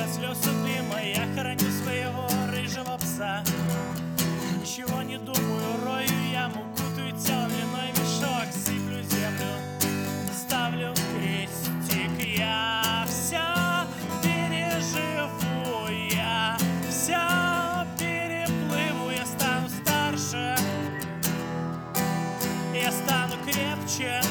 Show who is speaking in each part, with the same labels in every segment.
Speaker 1: до слез любимая, я храню своего рыжего пса. Ничего не думаю, рою яму, кутаю тело в льняной мешок, сыплю землю, ставлю крестик. Я все переживу, я все переплыву, я стану старше, я стану крепче.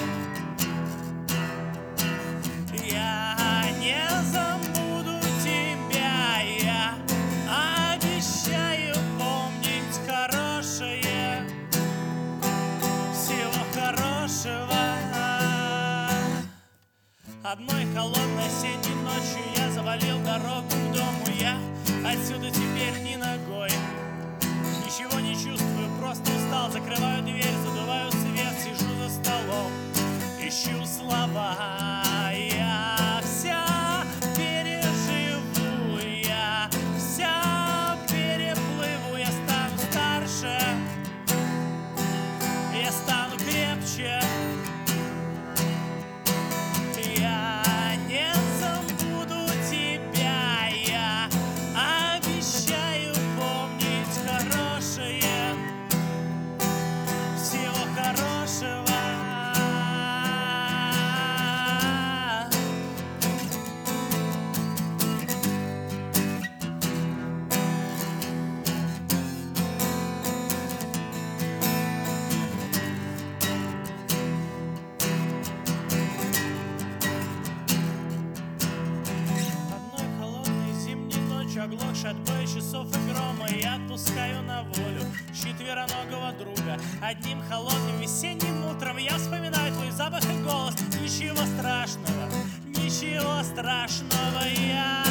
Speaker 1: Одной холодной осенней ночью я завалил дорогу к дому. Я отсюда теперь ни ногой. Ничего не чувствую, просто устал Закрываю дверь, задуваю оглохший от боя часов и грома Я отпускаю на волю четвероногого друга. Одним холодным весенним утром Я вспоминаю твой запах и голос. Ничего страшного, ничего страшного Я